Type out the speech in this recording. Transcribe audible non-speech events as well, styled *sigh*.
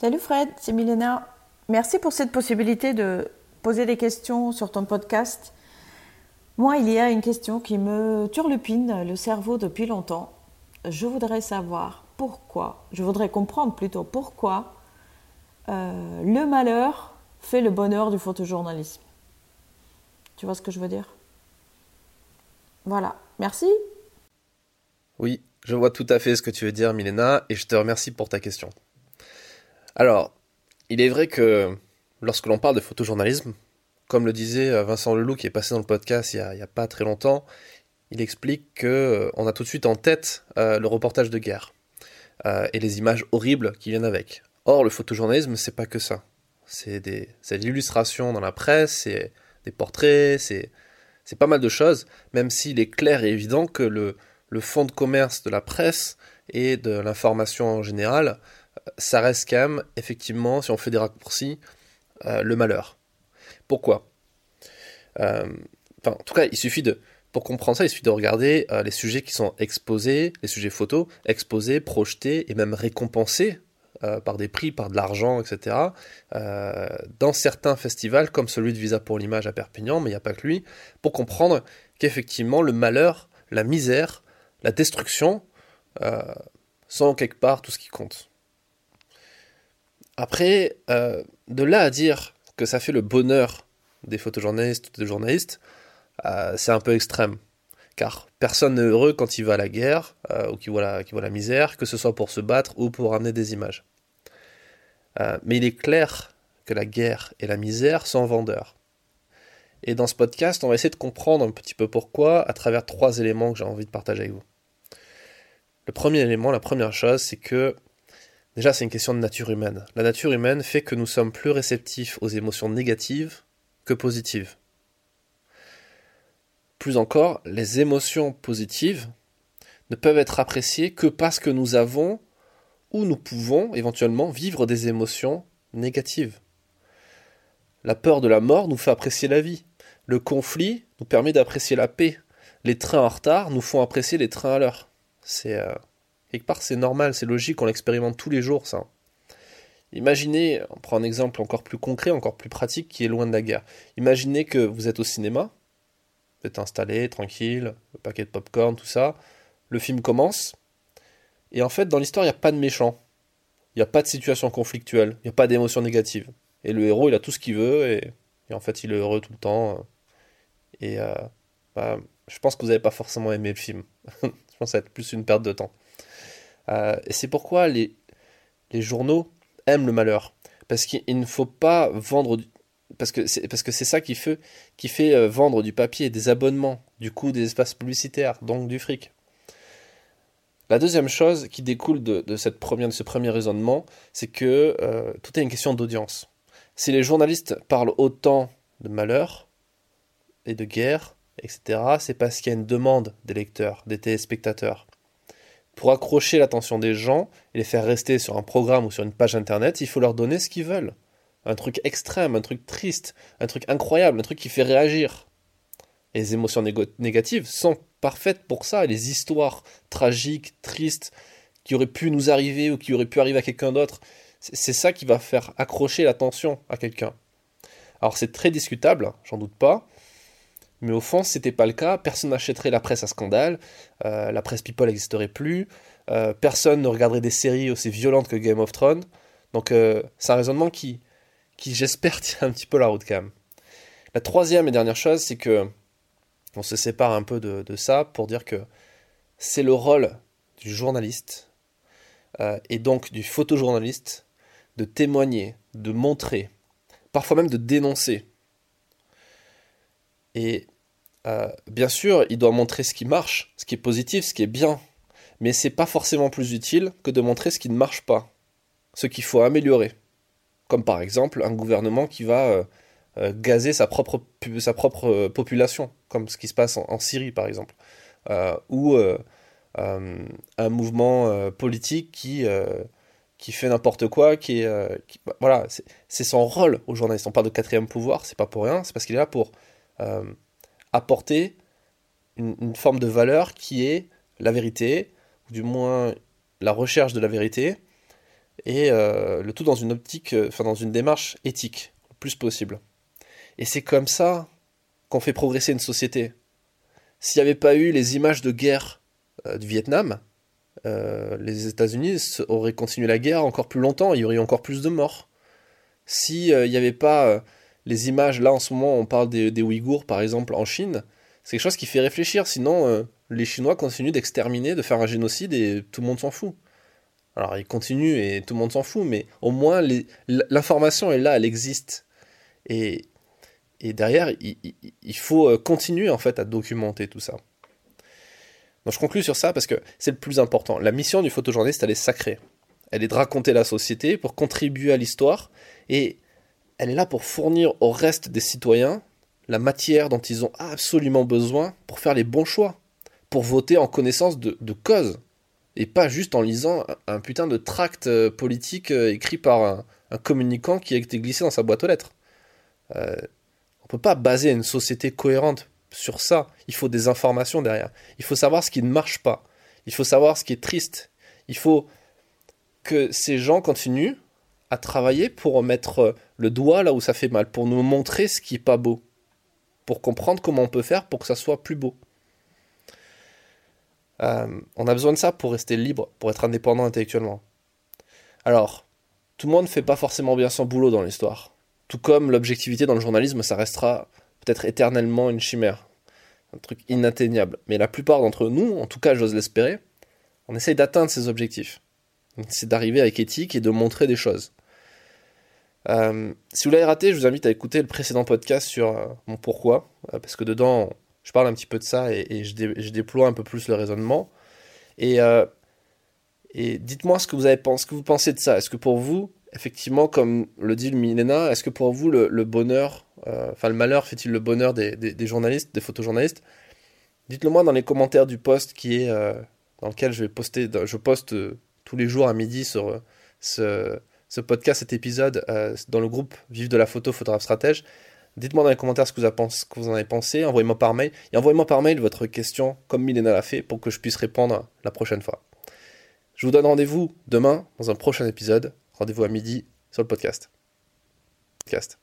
Salut Fred, c'est Milena. Merci pour cette possibilité de poser des questions sur ton podcast. Moi, il y a une question qui me turlupine le cerveau depuis longtemps. Je voudrais savoir pourquoi, je voudrais comprendre plutôt pourquoi euh, le malheur fait le bonheur du photojournalisme. Tu vois ce que je veux dire? Voilà, merci. Oui, je vois tout à fait ce que tu veux dire, Milena, et je te remercie pour ta question. Alors, il est vrai que lorsque l'on parle de photojournalisme, comme le disait euh, Vincent Leloup qui est passé dans le podcast il n'y a, pas très longtemps, il explique qu'on euh, a tout de suite en tête euh, le reportage de guerre et les images horribles qui viennent avec. Or, le photojournalisme, c'est pas que ça. C'est de l'illustration dans la presse, c'est des portraits, c'est pas mal de choses, même s'il est clair et évident que le, le fond de commerce de la presse et de l'information en général, ça reste quand même, effectivement, si on fait des raccourcis, euh, le malheur. Pourquoi? Euh, En tout cas, il suffit de, pour comprendre ça, il suffit de regarder euh, les sujets qui sont exposés, les sujets photos, exposés, projetés et même récompensés par des prix, par de l'argent, etc. dans certains festivals, comme celui de Visa pour l'image à Perpignan, mais il n'y a pas que lui, pour comprendre qu'effectivement le malheur, la misère, la destruction sont quelque part tout ce qui compte. Après, euh, de là à dire que ça fait le bonheur des photojournalistes ou des journalistes, euh, c'est un peu extrême. Car personne n'est heureux quand il va à la guerre euh, ou qu'il voit, la, voit la misère, que ce soit pour se battre ou pour ramener des images. mais il est clair que la guerre et la misère sont vendeurs. Et dans ce podcast, on va essayer de comprendre un petit peu pourquoi à travers trois éléments que j'ai envie de partager avec vous. Le premier élément, la première chose, c'est que Déjà, c'est une question de nature humaine. La nature humaine fait que nous sommes plus réceptifs aux émotions négatives que positives. Plus encore, les émotions positives ne peuvent être appréciées que parce que nous avons ou nous pouvons éventuellement vivre des émotions négatives. La peur de la mort nous fait apprécier la vie. Le conflit nous permet d'apprécier la paix. Les trains en retard nous font apprécier les trains à l'heure. C'est euh, Quelque part, c'est normal, c'est logique, on l'expérimente tous les jours, ça. Imaginez, on prend un exemple encore plus concret, encore plus pratique, qui est loin de la guerre. Imaginez que vous êtes au cinéma, vous êtes installé, tranquille, le paquet de popcorn, tout ça. Le film commence, et en fait, dans l'histoire, il n'y a pas de méchant. Il n'y a pas de situation conflictuelle, il n'y a pas d'émotion négative. Et le héros, il a tout ce qu'il veut, et, en fait, il est heureux tout le temps. Et euh, bah, je pense que vous n'avez pas forcément aimé le film. *laughs* je pense que ça va être plus une perte de temps. Euh, et c'est pourquoi les, journaux aiment le malheur. Parce qu'il ne faut pas vendre c'est parce que c'est ça qui fait euh, vendre du papier, des abonnements, du coup des espaces publicitaires, donc du fric. La deuxième chose qui découle de, cette première, de ce premier raisonnement, c'est que euh, tout est une question d'audience. Si les journalistes parlent autant de malheur et de guerre, etc., c'est parce qu'il y a une demande des lecteurs, des téléspectateurs. Pour accrocher l'attention des gens et les faire rester sur un programme ou sur une page internet, il faut leur donner ce qu'ils veulent. Un truc extrême, un truc triste, un truc incroyable, un truc qui fait réagir. les émotions négatives sont parfaites pour ça. les histoires tragiques, tristes, qui auraient pu nous arriver ou qui auraient pu arriver à quelqu'un d'autre, c'est ça qui va faire accrocher l'attention à quelqu'un. Alors c'est très discutable, j'en doute pas, mais au fond, c'était pas le cas, personne n'achèterait la presse à scandale, euh, la presse People n'existerait plus, euh, personne ne regarderait des séries aussi violentes que Game of Thrones. Donc euh, c'est un raisonnement qui, qui j'espère, *laughs* tient un petit peu la route quand même. La troisième et dernière chose, c'est que on se sépare un peu de, de ça pour dire que c'est le rôle du journaliste et donc du photojournaliste de témoigner, de montrer, parfois même de dénoncer et euh, bien sûr, il doit montrer ce qui marche, ce qui est positif, ce qui est bien. Mais c'est pas forcément plus utile que de montrer ce qui ne marche pas, ce qu'il faut améliorer. Comme par exemple un gouvernement qui va euh, euh, gazer sa propre, sa propre population, comme ce qui se passe en, Syrie par exemple. ou un mouvement politique qui, qui fait n'importe quoi, qui. Bah, voilà, c'est son rôle au journaliste. On parle de quatrième pouvoir, c'est pas pour rien, c'est parce qu'il est là pour euh, apporter une, forme de valeur qui est la vérité, ou du moins la recherche de la vérité, et le tout dans une optique, enfin dans une démarche éthique, le plus possible. Et c'est comme ça qu'on fait progresser une société. S'il n'y avait pas eu les images de guerre du Vietnam, les États-Unis auraient continué la guerre encore plus longtemps, il y aurait encore plus de morts. S'il n'y avait pas les images, là en ce moment on parle des, Ouïghours par exemple en Chine, c'est quelque chose qui fait réfléchir, sinon euh, les Chinois continuent d'exterminer, de faire un génocide et tout le monde s'en fout. Alors ils continuent et tout le monde s'en fout, mais au moins l'information est là, elle existe. Et, derrière, il, faut euh, continuer en fait à documenter tout ça. Donc je conclue sur ça parce que c'est le plus important. La mission du photojournaliste, elle est sacrée. Elle est de raconter la société pour contribuer à l'histoire et elle est là pour fournir au reste des citoyens la matière dont ils ont absolument besoin pour faire les bons choix, pour voter en connaissance de, cause, et pas juste en lisant un, putain de tract euh, politique euh, écrit par un, communicant qui a été glissé dans sa boîte aux lettres. Euh, on ne peut pas baser une société cohérente sur ça. Il faut des informations derrière. Il faut savoir ce qui ne marche pas. Il faut savoir ce qui est triste. Il faut que ces gens continuent à travailler pour mettre euh, le doigt là où ça fait mal, pour nous montrer ce qui est pas beau, pour comprendre comment on peut faire pour que ça soit plus beau. Euh, on a besoin de ça pour rester libre, pour être indépendant intellectuellement. Alors, tout le monde ne fait pas forcément bien son boulot dans l'histoire. Tout comme l'objectivité dans le journalisme, ça restera peut-être éternellement une chimère. Un truc inatteignable. Mais la plupart d'entre nous, en tout cas j'ose l'espérer, on essaye d'atteindre ces objectifs. C'est d'arriver avec éthique et de montrer des choses. Euh, si vous l'avez raté, je vous invite à écouter le précédent podcast sur euh, mon pourquoi, euh, parce que dedans, je parle un petit peu de ça et, je, déploie un peu plus le raisonnement. Et, et dites-moi ce que vous avez pensé, ce que vous pensez de ça. Est-ce que pour vous, effectivement, comme le dit le Milena, est-ce que pour vous le, bonheur, enfin le malheur fait-il le bonheur des, des, journalistes, des photojournalistes? Dites-le moi dans les commentaires du post qui est dans lequel je vais poster, je poste tous les jours à midi sur ce ce podcast, cet épisode euh, dans le groupe Vive de la photo, photographe stratège. Dites-moi dans les commentaires ce que vous, en avez pensé, envoyez-moi par mail, et envoyez-moi par mail votre question, comme Milena l'a fait, pour que je puisse répondre la prochaine fois. Je vous donne rendez-vous demain dans un prochain épisode. Rendez-vous à midi sur le podcast. podcast.